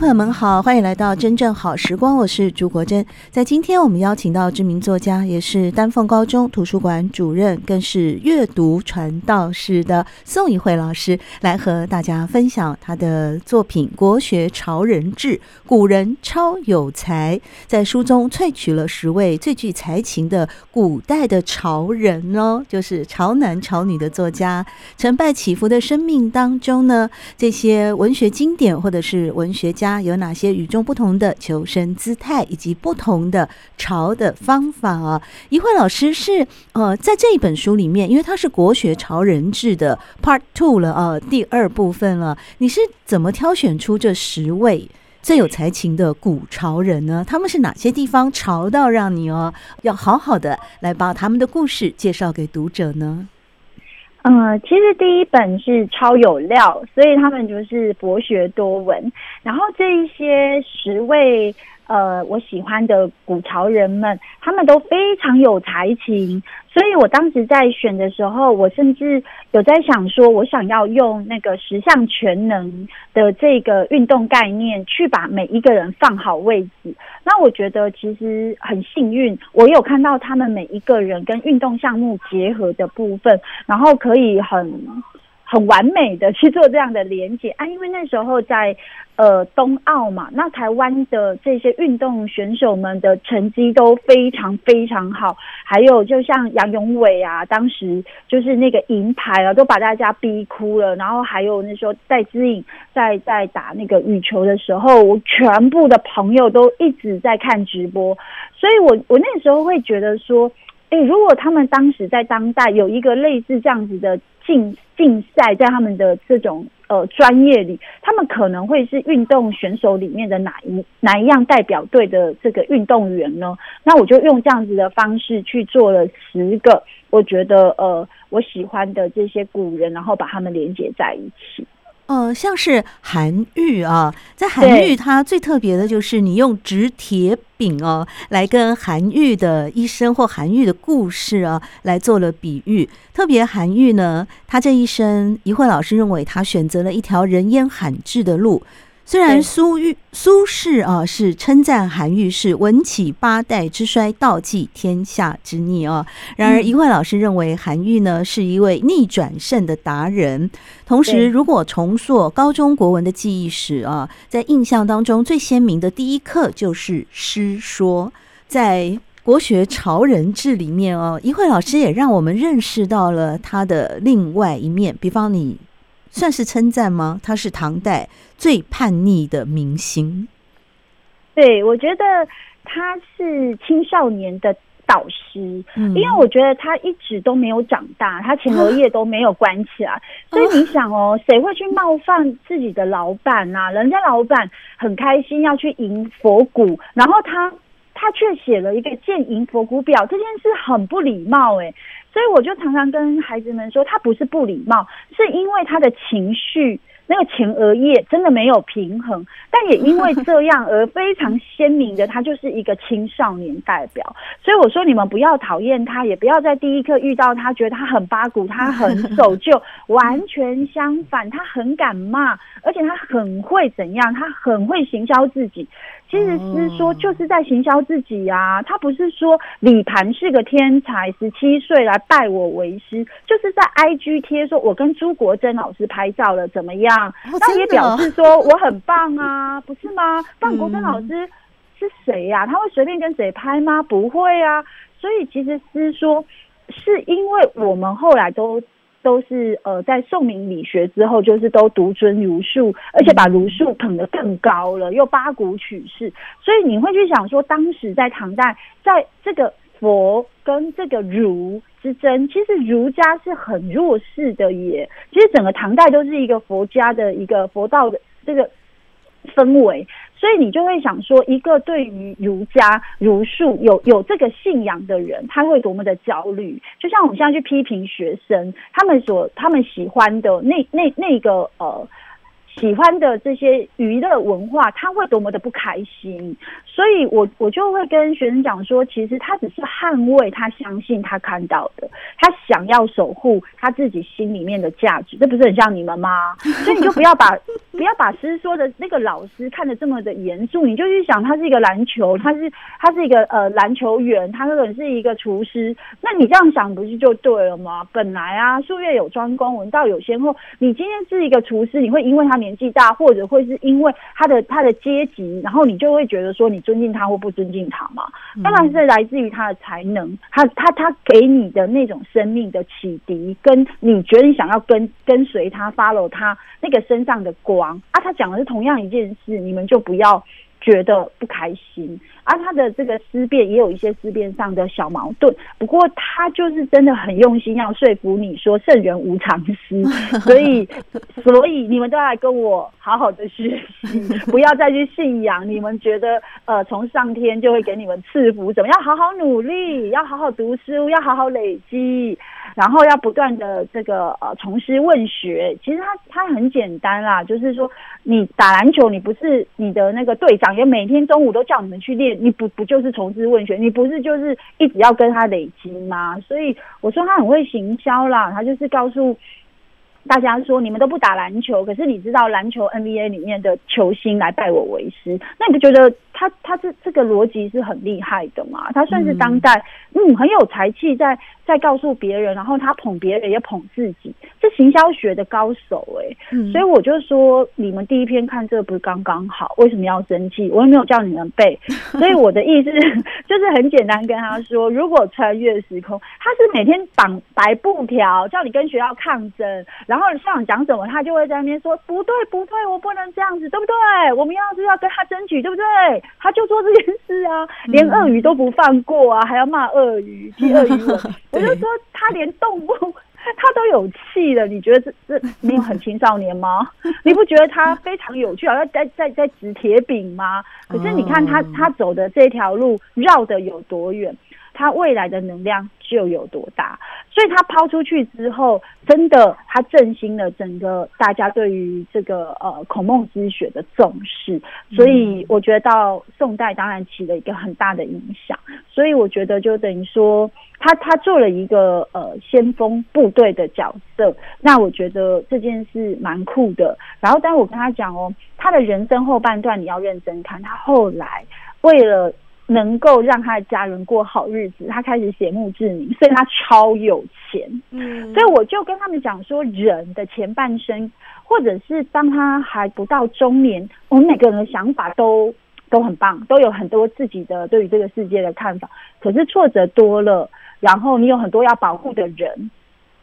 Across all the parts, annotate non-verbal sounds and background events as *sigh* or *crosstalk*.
朋友们好，欢迎来到真正好时光，我是朱国珍。在今天，我们邀请到知名作家，也是丹凤高中图书馆主任，更是阅读传道士的宋一慧老师，来和大家分享他的作品《国学潮人志》。古人超有才，在书中萃取了十位最具才情的古代的潮人哦，就是潮男潮女的作家。成败起伏的生命当中呢，这些文学经典或者是文学。家有哪些与众不同的求生姿态，以及不同的潮的方法啊？一慧老师是呃，在这一本书里面，因为它是国学潮人志的 Part Two 了啊，第二部分了。你是怎么挑选出这十位最有才情的古潮人呢？他们是哪些地方潮到让你哦，要好好的来把他们的故事介绍给读者呢？嗯，其实第一本是超有料，所以他们就是博学多闻。然后这一些十位呃我喜欢的古潮人们，他们都非常有才情。所以我当时在选的时候，我甚至有在想说，我想要用那个十项全能的这个运动概念，去把每一个人放好位置。那我觉得其实很幸运，我有看到他们每一个人跟运动项目结合的部分，然后可以很。很完美的去做这样的连接啊，因为那时候在呃冬奥嘛，那台湾的这些运动选手们的成绩都非常非常好，还有就像杨永伟啊，当时就是那个银牌啊，都把大家逼哭了。然后还有那时候戴资颖在在打那个羽球的时候，我全部的朋友都一直在看直播，所以我我那时候会觉得说，哎，如果他们当时在当代有一个类似这样子的竞竞赛，在他们的这种呃专业里，他们可能会是运动选手里面的哪一哪一样代表队的这个运动员呢？那我就用这样子的方式去做了十个，我觉得呃我喜欢的这些古人，然后把他们连接在一起。呃，像是韩愈啊，在韩愈他最特别的就是你用纸铁饼哦，来跟韩愈的一生或韩愈的故事啊来做了比喻。特别韩愈呢，他这一生，一慧老师认为他选择了一条人烟罕至的路。虽然苏玉苏轼啊是称赞韩愈是文起八代之衰，道济天下之逆啊，然而一慧老师认为韩愈呢是一位逆转胜的达人。同时，如果重塑高中国文的记忆史啊，在印象当中最鲜明的第一课就是诗说。在国学潮人志里面哦，一慧老师也让我们认识到了他的另外一面，比方你。算是称赞吗？他是唐代最叛逆的明星。对，我觉得他是青少年的导师，嗯，因为我觉得他一直都没有长大，他前额叶都没有关起来，啊，所以你想哦，谁会去冒犯自己的老板啊？人家老板很开心要去迎佛骨，然后他他却写了一个谏迎佛骨表，这件事很不礼貌诶。所以我就常常跟孩子们说，他不是不礼貌，是因为他的情绪那个前额叶真的没有平衡，*laughs* 但也因为这样而非常鲜明的，他就是一个青少年代表。所以我说，你们不要讨厌他，也不要在第一刻遇到他觉得他很八股，他很守旧，*laughs* 完全相反，他很敢骂，而且他很会怎样，他很会行销自己。其实是说就是在行销自己啊，他不是说李盘是个天才，十七岁来拜我为师，就是在 IG 贴说我跟朱国珍老师拍照了怎么样？那也表示说我很棒啊，*laughs* 不是吗？范国珍老师是谁呀？他会随便跟谁拍吗？不会啊。所以其实是说是因为我们后来都。都是呃，在宋明理学之后，就是都独尊儒术，而且把儒术捧得更高了，又八股取士，所以你会去想说，当时在唐代，在这个佛跟这个儒之争，其实儒家是很弱势的耶。其实整个唐代都是一个佛家的一个佛道的这个氛围，所以你就会想说，一个对于儒家儒术有有这个信仰的人，他会多么的焦虑。就像我们现在去批评学生，他们所他们喜欢的那那那个呃。喜欢的这些娱乐文化，他会多么的不开心，所以我我就会跟学生讲说，其实他只是捍卫他相信他看到的，他想要守护他自己心里面的价值，这不是很像你们吗？*laughs* 所以你就不要把不要把师说的那个老师看得这么的严肃，你就去想他是一个篮球，他是他是一个呃篮球员，他可能是一个厨师，那你这样想不是就对了吗？本来啊，术业有专攻，文道有先后，你今天是一个厨师，你会因为他年纪大，或者会是因为他的他的阶级，然后你就会觉得说你尊敬他或不尊敬他嘛？当然是来自于他的才能，他他他给你的那种生命的启迪，跟你觉得你想要跟跟随他，follow 他那个身上的光啊。他讲的是同样一件事，你们就不要觉得不开心。而、啊、他的这个思辨也有一些思辨上的小矛盾，不过他就是真的很用心要说服你说圣人无常思，*laughs* 所以所以你们都要来跟我好好的学习，*laughs* 不要再去信仰你们觉得呃从上天就会给你们赐福，怎么样？好好努力，要好好读书，要好好累积，然后要不断的这个呃重师问学。其实他他很简单啦，就是说你打篮球，你不是你的那个队长也每天中午都叫你们去练。你不不就是重师问学？你不是就是一直要跟他累积吗？所以我说他很会行销啦，他就是告诉大家说，你们都不打篮球，可是你知道篮球 NBA 里面的球星来拜我为师，那你不觉得他他这这个逻辑是很厉害的吗？他算是当代嗯，嗯很有才气，在在告诉别人，然后他捧别人也捧自己，是行销学的高手哎、欸。嗯、所以我就说，你们第一篇看这个不是刚刚好？为什么要生气？我又没有叫你们背，*laughs* 所以我的意思 *laughs* 就是很简单，跟他说，如果穿越时空，他是每天绑白布条，叫你跟学校抗争。然后校长讲什么，他就会在那边说不对不对，我不能这样子，对不对？我们要是要跟他争取，对不对？他就做这件事啊，连鳄鱼都不放过啊，还要骂鳄鱼，踢鳄鱼尾。我就说他连动物他都有气了，你觉得这这没有很青少年吗？*laughs* 你不觉得他非常有趣，好像在在在指铁饼吗？可是你看他他走的这条路绕的有多远？他未来的能量就有多大，所以他抛出去之后，真的他振兴了整个大家对于这个呃孔孟之学的重视，所以我觉得到宋代当然起了一个很大的影响，所以我觉得就等于说他他做了一个呃先锋部队的角色，那我觉得这件事蛮酷的。然后，当我跟他讲哦，他的人生后半段你要认真看，他后来为了。能够让他的家人过好日子，他开始写墓志铭，所以他超有钱。嗯，所以我就跟他们讲说，人的前半生，或者是当他还不到中年，我们每个人的想法都都很棒，都有很多自己的对于这个世界的看法。可是挫折多了，然后你有很多要保护的人，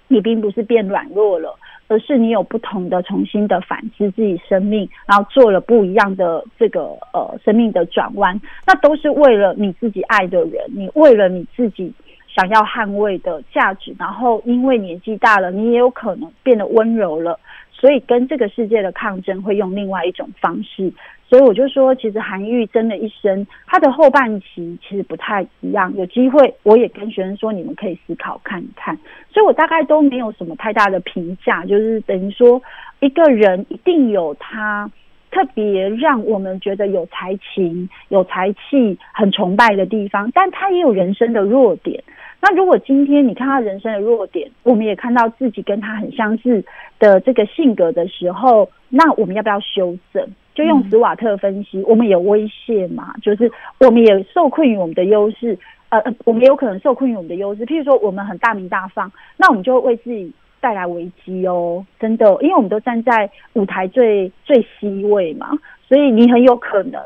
你并不是变软弱了。而是你有不同的、重新的反思自己生命，然后做了不一样的这个呃生命的转弯，那都是为了你自己爱的人，你为了你自己想要捍卫的价值，然后因为年纪大了，你也有可能变得温柔了，所以跟这个世界的抗争会用另外一种方式。所以我就说，其实韩愈真的一生，他的后半期其实不太一样。有机会，我也跟学生说，你们可以思考看一看。所以我大概都没有什么太大的评价，就是等于说，一个人一定有他特别让我们觉得有才情、有才气、很崇拜的地方，但他也有人生的弱点。那如果今天你看他人生的弱点，我们也看到自己跟他很相似的这个性格的时候，那我们要不要修正？就用史瓦特分析，我们有威胁嘛？就是我们也受困于我们的优势，呃，我们有可能受困于我们的优势。譬如说，我们很大名大放，那我们就会为自己带来危机哦，真的，因为我们都站在舞台最最 C 位嘛，所以你很有可能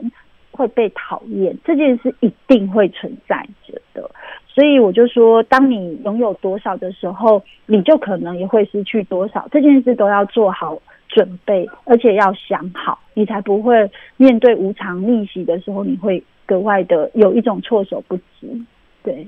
会被讨厌，这件事一定会存在着的。所以我就说，当你拥有多少的时候，你就可能也会失去多少，这件事都要做好。准备，而且要想好，你才不会面对无常逆袭的时候，你会格外的有一种措手不及。对，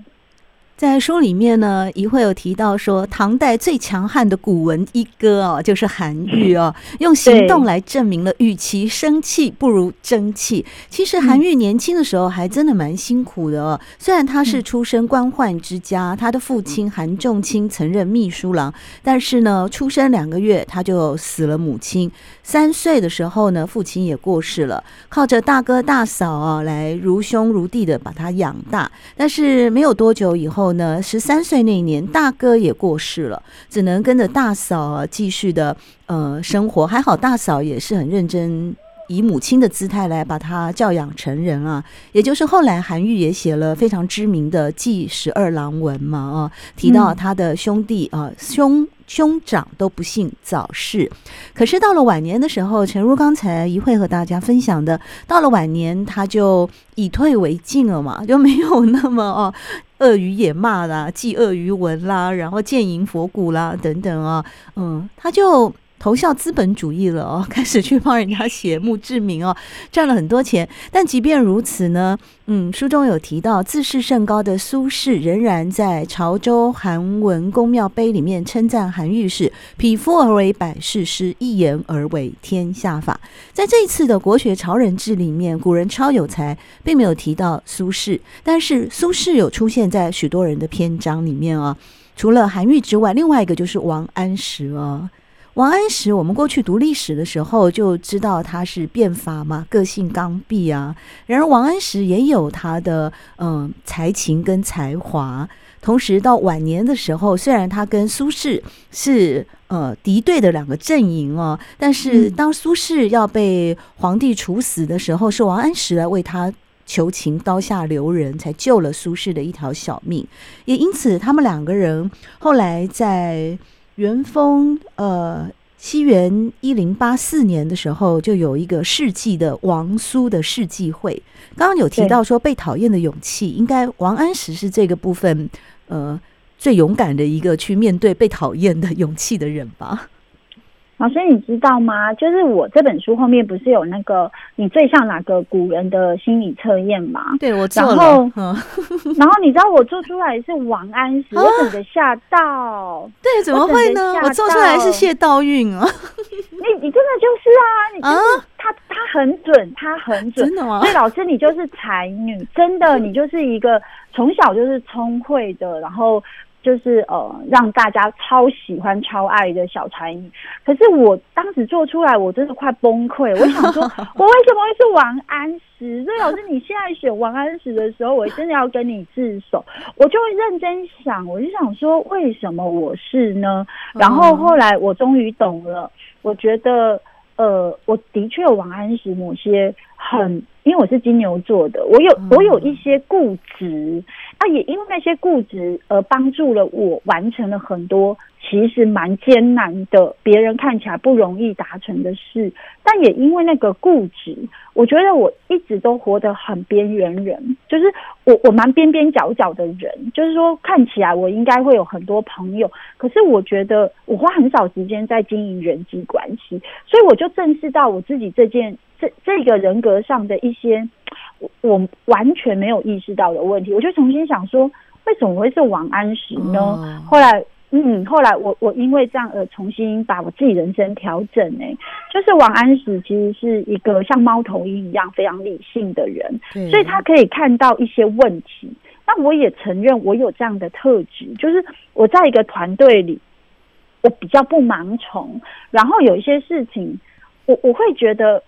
在书里面呢，一会有提到说，唐代最强悍的古文一哥哦，就是韩愈哦，用行动来证明了，与其生气不如争气。其实韩愈年轻的时候还真的蛮辛苦的哦。虽然他是出身官宦之家，他的父亲韩仲卿曾任秘书郎，但是呢，出生两个月他就死了母亲。三岁的时候呢，父亲也过世了，靠着大哥大嫂啊来如兄如弟的把他养大。但是没有多久以后。呢，十三岁那一年，大哥也过世了，只能跟着大嫂啊继续的呃生活。还好大嫂也是很认真，以母亲的姿态来把他教养成人啊。也就是后来韩愈也写了非常知名的《祭十二郎文》嘛啊，提到他的兄弟啊兄。兄长都不幸早逝，可是到了晚年的时候，陈如刚才一会和大家分享的，到了晚年他就以退为进了嘛，就没有那么哦恶语也骂啦，记鳄鱼文啦，然后谏迎佛骨啦等等啊，嗯，他就。投效资本主义了哦，*laughs* 开始去帮人家写墓志铭哦，赚了很多钱。但即便如此呢，嗯，书中有提到，自视甚高的苏轼仍然在《潮州韩文公庙碑》里面称赞韩愈是“匹夫而为百世师，一言而为天下法”。在这一次的国学潮人志里面，古人超有才，并没有提到苏轼，但是苏轼有出现在许多人的篇章里面啊。除了韩愈之外，另外一个就是王安石哦。王安石，我们过去读历史的时候就知道他是变法嘛，个性刚愎啊。然而，王安石也有他的嗯才情跟才华。同时，到晚年的时候，虽然他跟苏轼是呃敌对的两个阵营哦，但是当苏轼要被皇帝处死的时候，是王安石来为他求情，刀下留人，才救了苏轼的一条小命。也因此，他们两个人后来在。元丰呃，西元一零八四年的时候，就有一个世纪的王苏的世纪会。刚刚有提到说被讨厌的勇气，应该王安石是这个部分呃最勇敢的一个去面对被讨厌的勇气的人吧。老师，你知道吗？就是我这本书后面不是有那个你最像哪个古人的心理测验吗？对，我做了。然后，*laughs* 然后你知道我做出来是王安石，我整个吓到。对，怎么会呢？我，做出来是谢道韫啊。你你真的就是啊，你就是他，他很准，他很准。真的吗？所以老师，你就是才女，真的，你就是一个从小就是聪慧的，然后。就是呃，让大家超喜欢、超爱的小才女。可是我当时做出来，我真的快崩溃。我想说，*laughs* 我为什么会是王安石？所以老师，你现在选王安石的时候，我真的要跟你自首。我就会认真想，我就想说，为什么我是呢？然后后来我终于懂了。我觉得，呃，我的确有王安石某些很。因为我是金牛座的，我有我有一些固执，啊，也因为那些固执而帮助了我完成了很多其实蛮艰难的，别人看起来不容易达成的事。但也因为那个固执，我觉得我一直都活得很边缘人，就是我我蛮边边角角的人，就是说看起来我应该会有很多朋友，可是我觉得我花很少时间在经营人际关系，所以我就正视到我自己这件。这这个人格上的一些我我完全没有意识到的问题，我就重新想说，为什么会是王安石呢？哦、后来，嗯，后来我我因为这样而重新把我自己人生调整呢，就是王安石其实是一个像猫头鹰一样非常理性的人，所以他可以看到一些问题。那我也承认我有这样的特质，就是我在一个团队里，我比较不盲从，然后有一些事情，我我会觉得。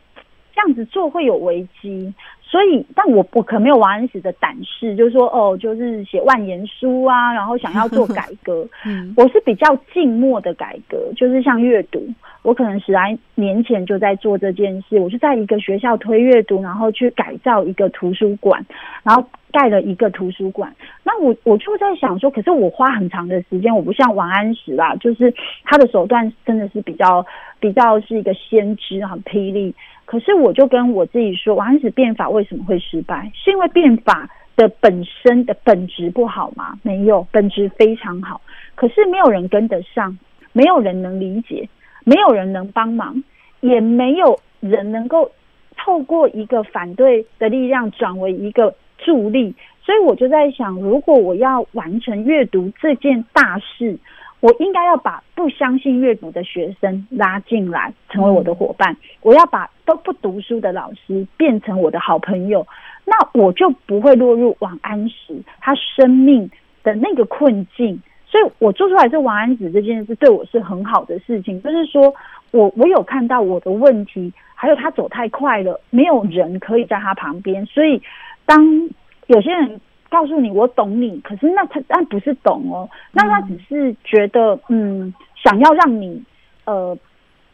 这样子做会有危机，所以，但我我可没有王安石的胆识，就是说，哦，就是写万言书啊，然后想要做改革。*laughs* 嗯，我是比较静默的改革，就是像阅读，我可能十来年前就在做这件事。我是在一个学校推阅读，然后去改造一个图书馆，然后盖了一个图书馆。那我我就在想说，可是我花很长的时间，我不像王安石啦，就是他的手段真的是比较比较是一个先知，很霹雳。可是我就跟我自己说，王安石变法为什么会失败？是因为变法的本身的本质不好吗？没有，本质非常好。可是没有人跟得上，没有人能理解，没有人能帮忙，也没有人能够透过一个反对的力量转为一个助力。所以我就在想，如果我要完成阅读这件大事，我应该要把不相信阅读的学生拉进来，成为我的伙伴。我要把都不读书的老师变成我的好朋友，那我就不会落入王安石他生命的那个困境。所以我做出来这王安石这件事，对我是很好的事情。就是说我我有看到我的问题，还有他走太快了，没有人可以在他旁边，所以当。有些人告诉你我懂你，可是那他那不是懂哦，那他只是觉得嗯，想要让你呃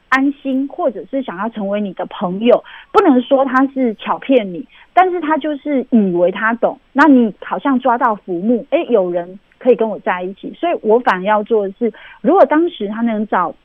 安心，或者是想要成为你的朋友，不能说他是巧骗你，但是他就是以为他懂，那你好像抓到浮木，诶，有人可以跟我在一起，所以我反而要做的是，如果当时他能找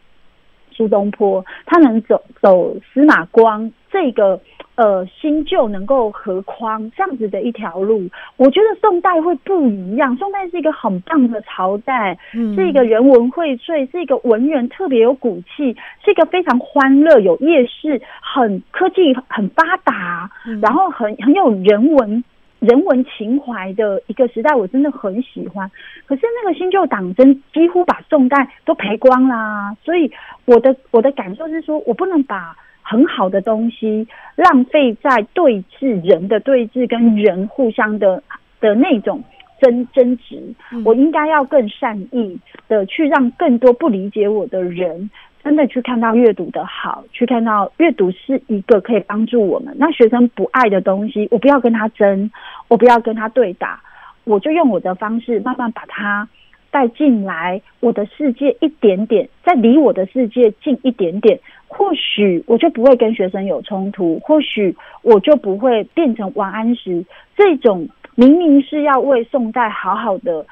苏东坡，他能走走司马光这个。呃，新旧能够合框这样子的一条路，我觉得宋代会不一样。宋代是一个很棒的朝代，嗯、是一个人文荟萃，是一个文人特别有骨气，是一个非常欢乐、有夜市、很科技很发达，嗯、然后很很有人文人文情怀的一个时代。我真的很喜欢。可是那个新旧党争几乎把宋代都赔光啦，所以我的我的感受是说，我不能把。很好的东西浪费在对峙人的对峙跟人互相的的那种争争执，我应该要更善意的去让更多不理解我的人真的去看到阅读的好，去看到阅读是一个可以帮助我们。那学生不爱的东西，我不要跟他争，我不要跟他对打，我就用我的方式慢慢把他。带进来我的世界一点点，再离我的世界近一点点，或许我就不会跟学生有冲突，或许我就不会变成王安石这种明明是要为宋代好好的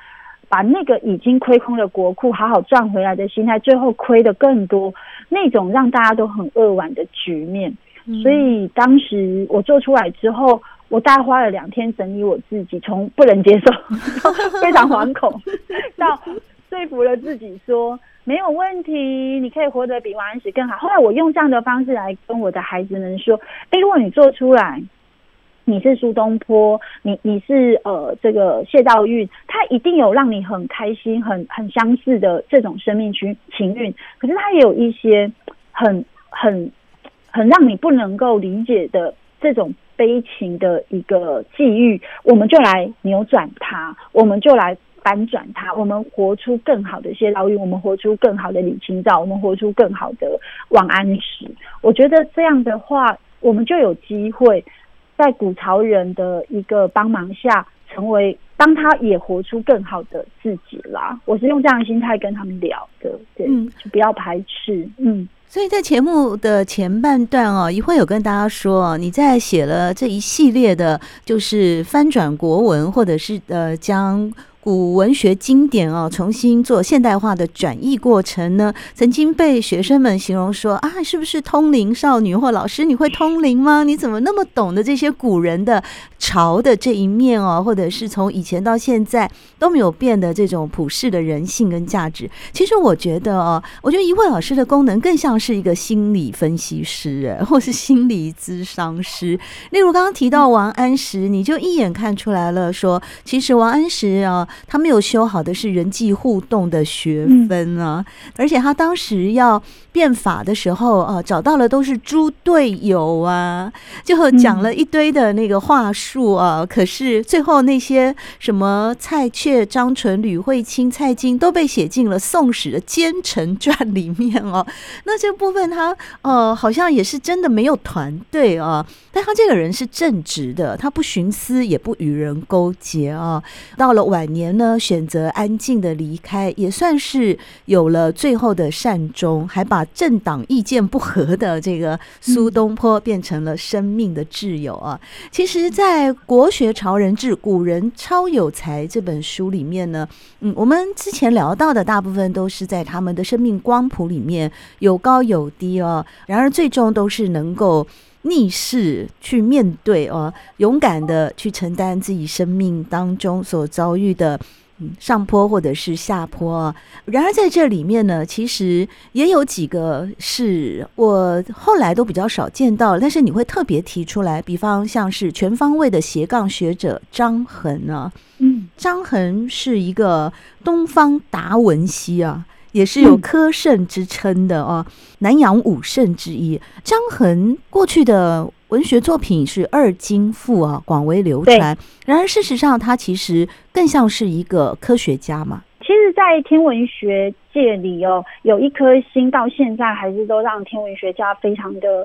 把那个已经亏空的国库好好赚回来的心态，最后亏的更多，那种让大家都很扼腕的局面。所以当时我做出来之后。我大概花了两天整理我自己，从不能接受到 *laughs* 非常惶恐，*laughs* 到说服了自己说没有问题，你可以活得比王安石更好。后来我用这样的方式来跟我的孩子们说：诶，如果你做出来，你是苏东坡，你你是呃这个谢道韫，他一定有让你很开心、很很相似的这种生命情情运，可是他也有一些很很很让你不能够理解的这种。悲情的一个际遇，我们就来扭转它，我们就来翻转它，我们活出更好的谢道韫，我们活出更好的李清照，我们活出更好的王安石。我觉得这样的话，我们就有机会在古潮人的一个帮忙下，成为当他也活出更好的自己啦。我是用这样的心态跟他们聊的，对，嗯，就不要排斥，嗯。所以在节目的前半段哦，一会有跟大家说，你在写了这一系列的，就是翻转国文，或者是呃将。古文学经典哦，重新做现代化的转译过程呢，曾经被学生们形容说啊，是不是通灵少女？或老师，你会通灵吗？你怎么那么懂得这些古人的潮的这一面哦？或者是从以前到现在都没有变的这种普世的人性跟价值？其实我觉得哦，我觉得一位老师的功能更像是一个心理分析师，或是心理咨商师。例如刚刚提到王安石，你就一眼看出来了，说其实王安石啊。他没有修好的是人际互动的学分啊，而且他当时要变法的时候啊，找到了都是猪队友啊，就讲了一堆的那个话术啊。可是最后那些什么蔡确、张纯、吕惠卿、蔡京都被写进了《宋史》的《奸臣传》里面哦。那这部分他呃好像也是真的没有团队啊，但他这个人是正直的，他不徇私也不与人勾结啊。到了晚年。年呢，选择安静的离开，也算是有了最后的善终，还把政党意见不合的这个苏东坡变成了生命的挚友啊。其实，在《国学潮人志：古人超有才》这本书里面呢，嗯，我们之前聊到的大部分都是在他们的生命光谱里面有高有低哦，然而最终都是能够。逆势去面对哦，勇敢的去承担自己生命当中所遭遇的上坡或者是下坡，然而在这里面呢，其实也有几个是我后来都比较少见到，但是你会特别提出来，比方像是全方位的斜杠学者张衡呢，嗯，张衡是一个东方达文西啊，也是有科圣之称的哦，南洋五圣之一。张衡过去的。文学作品是二经赋啊，广为流传。然而，事实上，他其实更像是一个科学家嘛。其实，在天文学界里哦，有一颗星到现在还是都让天文学家非常的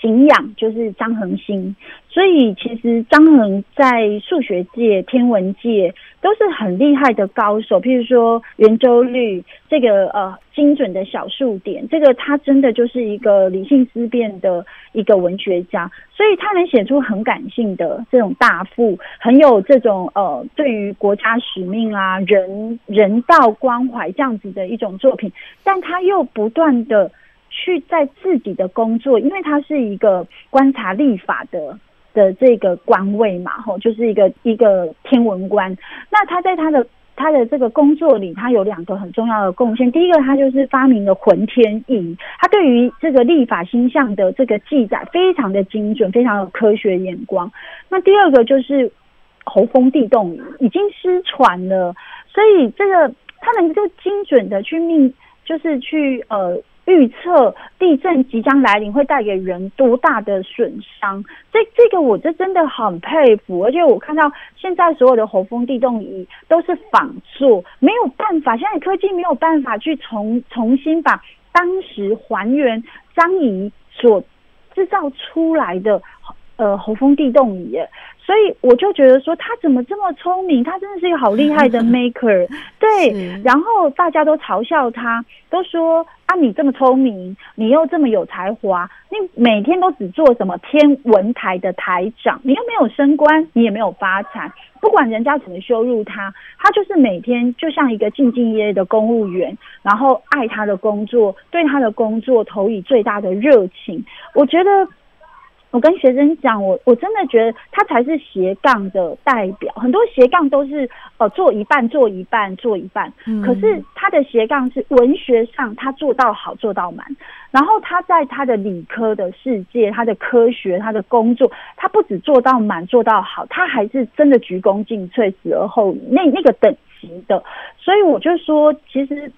敬仰，就是张恒星。所以，其实张恒在数学界、天文界都是很厉害的高手。譬如说圆周率这个呃精准的小数点，这个他真的就是一个理性思辨的一个文学家。所以他能写出很感性的这种大赋，很有这种呃对于国家使命啊、人人道关怀这样子的一种作品。但他又不断的去在自己的工作，因为他是一个观察立法的。的这个官位嘛，吼，就是一个一个天文官。那他在他的他的这个工作里，他有两个很重要的贡献。第一个，他就是发明了浑天仪，他对于这个历法星象的这个记载非常的精准，非常有科学眼光。那第二个就是候风地动仪，已经失传了，所以这个他能够精准的去命，就是去呃。预测地震即将来临会带给人多大的损伤？这这个我这真的很佩服，而且我看到现在所有的红风地动仪都是仿做，没有办法，现在科技没有办法去重重新把当时还原张仪所制造出来的呃候风地动仪。所以我就觉得说他怎么这么聪明，他真的是一个好厉害的 *laughs* maker。对，然后大家都嘲笑他，都说啊，你这么聪明，你又这么有才华，你每天都只做什么天文台的台长，你又没有升官，你也没有发财。不管人家怎么羞辱他，他就是每天就像一个兢兢业业的公务员，然后爱他的工作，对他的工作投以最大的热情。我觉得。我跟学生讲，我我真的觉得他才是斜杠的代表。很多斜杠都是呃做一半做一半做一半，可是他的斜杠是文学上他做到好做到满，然后他在他的理科的世界，他的科学，他的工作，他不止做到满做到好，他还是真的鞠躬尽瘁，死而后已，那那个等级的。所以我就说，其实。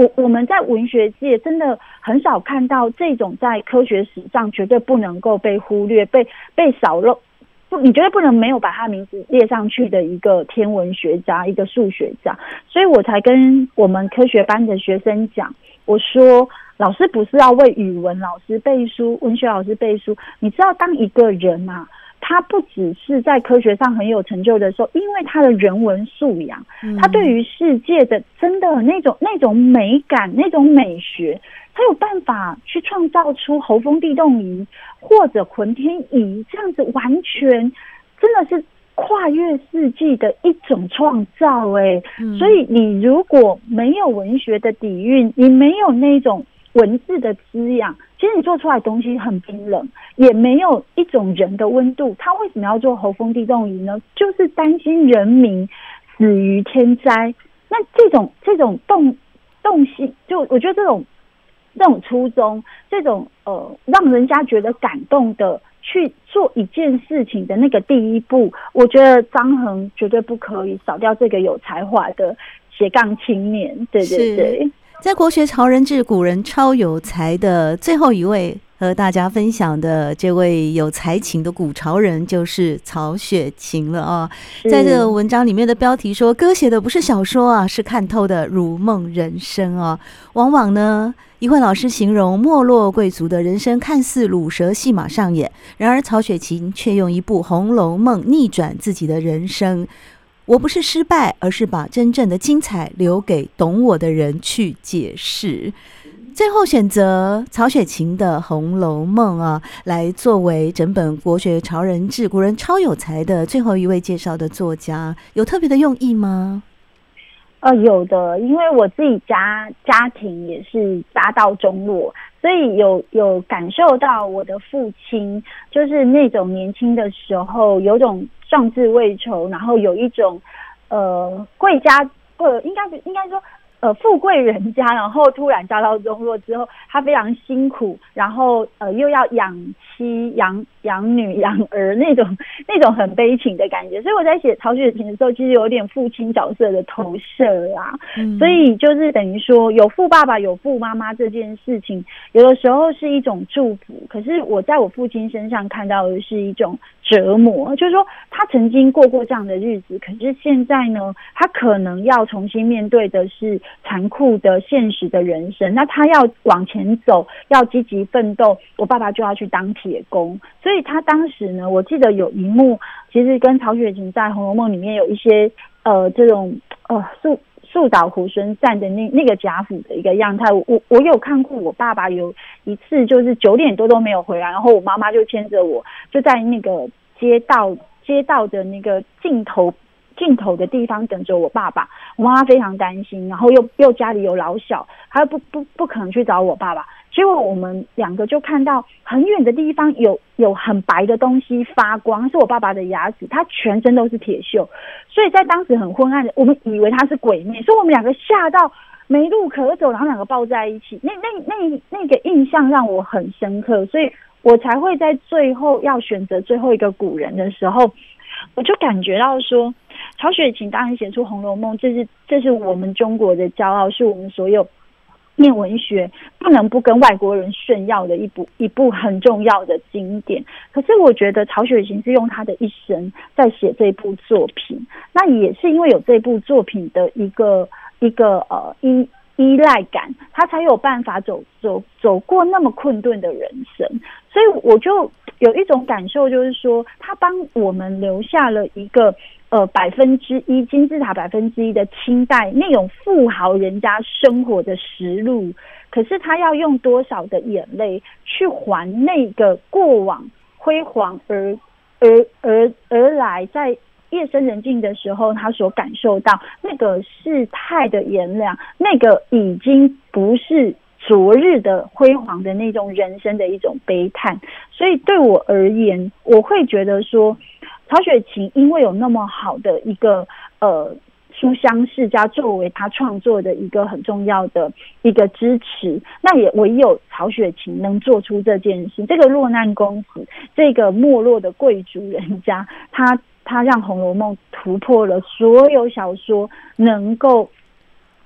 我我们在文学界真的很少看到这种在科学史上绝对不能够被忽略、被被扫漏，不，你绝对不能没有把他名字列上去的一个天文学家、一个数学家，所以我才跟我们科学班的学生讲，我说老师不是要为语文老师背书、文学老师背书，你知道当一个人啊。他不只是在科学上很有成就的时候，因为他的人文素养，他对于世界的真的那种那种美感、那种美学，他有办法去创造出侯风地动仪或者浑天仪这样子，完全真的是跨越世纪的一种创造。哎，所以你如果没有文学的底蕴，你没有那种。文字的滋养，其实你做出来的东西很冰冷，也没有一种人的温度。他为什么要做喉风地动仪呢？就是担心人民死于天灾。那这种这种动动心，就我觉得这种这种初衷，这种呃，让人家觉得感动的去做一件事情的那个第一步，我觉得张恒绝对不可以少掉这个有才华的斜杠青年。对对对。在国学潮人志，古人超有才的最后一位和大家分享的这位有才情的古潮人，就是曹雪芹了啊！在这个文章里面的标题说，歌写的不是小说啊，是看透的如梦人生啊。往往呢，一位老师形容没落贵族的人生看似鲁蛇戏马上演，然而曹雪芹却用一部《红楼梦》逆转自己的人生。我不是失败，而是把真正的精彩留给懂我的人去解释。最后选择曹雪芹的《红楼梦》啊，来作为整本国学潮人志古人超有才的最后一位介绍的作家，有特别的用意吗？呃，有的，因为我自己家家庭也是家道中落，所以有有感受到我的父亲就是那种年轻的时候有种。壮志未酬，然后有一种呃贵家呃，应该不应该说。呃，富贵人家，然后突然家道中落之后，他非常辛苦，然后呃又要养妻养 *laughs* 养女养儿那种那种很悲情的感觉，所以我在写曹雪芹的时候，其实有点父亲角色的投射啦。嗯，所以就是等于说有富爸爸有富妈妈这件事情，有的时候是一种祝福，可是我在我父亲身上看到的是一种折磨，就是说他曾经过过这样的日子，可是现在呢，他可能要重新面对的是。残酷的现实的人生，那他要往前走，要积极奋斗。我爸爸就要去当铁铁工，所以他当时呢，我记得有一幕，其实跟曹雪芹在《红楼梦》里面有一些呃这种呃树树倒猢狲散的那那个贾府的一个样态。我我有看过，我爸爸有一次就是九点多都没有回来，然后我妈妈就牵着我就在那个街道街道的那个尽头。尽头的地方等着我爸爸，我妈妈非常担心，然后又又家里有老小，她又不不不可能去找我爸爸。结果我们两个就看到很远的地方有有很白的东西发光，是我爸爸的牙齿，他全身都是铁锈，所以在当时很昏暗的，我们以为他是鬼面，所以我们两个吓到没路可走，然后两个抱在一起。那那那那个印象让我很深刻，所以我才会在最后要选择最后一个古人的时候，我就感觉到说。曹雪芹当然写出《红楼梦》，这是这是我们中国的骄傲，是我们所有念文学不能不跟外国人炫耀的一部一部很重要的经典。可是我觉得曹雪芹是用他的一生在写这部作品，那也是因为有这部作品的一个一个呃依依赖感，他才有办法走走走过那么困顿的人生。所以我就有一种感受，就是说他帮我们留下了一个。呃，百分之一金字塔百分之一的清代那种富豪人家生活的实录，可是他要用多少的眼泪去还那个过往辉煌而而而而来，在夜深人静的时候，他所感受到那个世态的炎凉，那个已经不是昨日的辉煌的那种人生的一种悲叹。所以对我而言，我会觉得说。曹雪芹因为有那么好的一个呃书香世家作为他创作的一个很重要的一个支持，那也唯有曹雪芹能做出这件事。这个落难公子，这个没落的贵族人家，他他让《红楼梦》突破了所有小说能够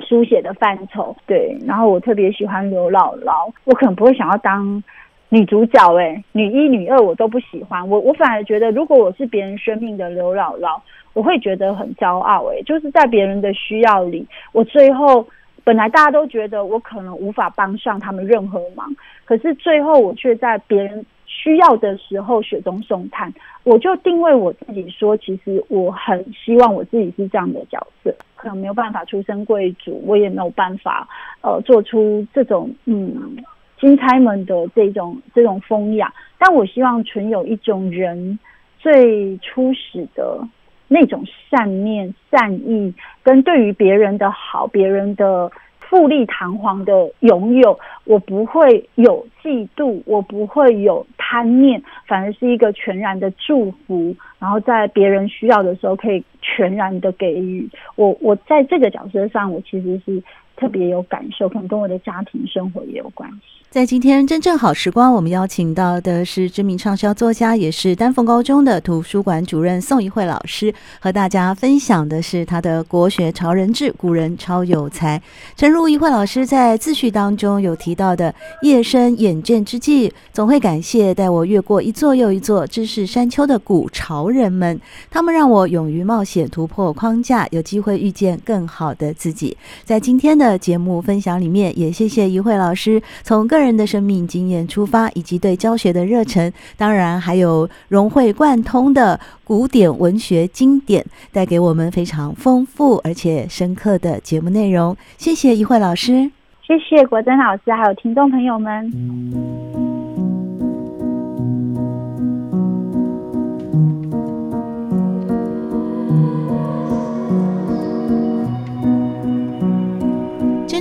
书写的范畴。对，然后我特别喜欢刘姥姥，我可能不会想要当。女主角诶、欸，女一、女二我都不喜欢，我我反而觉得，如果我是别人生命的刘姥姥，我会觉得很骄傲诶、欸，就是在别人的需要里，我最后本来大家都觉得我可能无法帮上他们任何忙，可是最后我却在别人需要的时候雪中送炭，我就定位我自己说，其实我很希望我自己是这样的角色，可能没有办法出身贵族，我也没有办法呃做出这种嗯。金钗们的这种这种风雅，但我希望存有一种人最初始的那种善念、善意，跟对于别人的好、别人的富丽堂皇的拥有，我不会有嫉妒，我不会有贪念，反而是一个全然的祝福，然后在别人需要的时候可以全然的给予。我我在这个角色上，我其实是特别有感受，可能跟我的家庭生活也有关系。在今天真正好时光，我们邀请到的是知名畅销作家，也是丹凤高中的图书馆主任宋怡慧老师，和大家分享的是他的国学潮人志《古人超有才》。诚如怡慧老师在自序当中有提到的，夜深眼倦之际，总会感谢带我越过一座又一座知识山丘的古潮人们，他们让我勇于冒险，突破框架，有机会遇见更好的自己。在今天的节目分享里面，也谢谢怡慧老师从个人人的生命经验出发，以及对教学的热忱，当然还有融会贯通的古典文学经典，带给我们非常丰富而且深刻的节目内容。谢谢一慧老师，谢谢国珍老师，还有听众朋友们。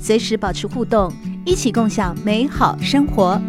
随时保持互动，一起共享美好生活。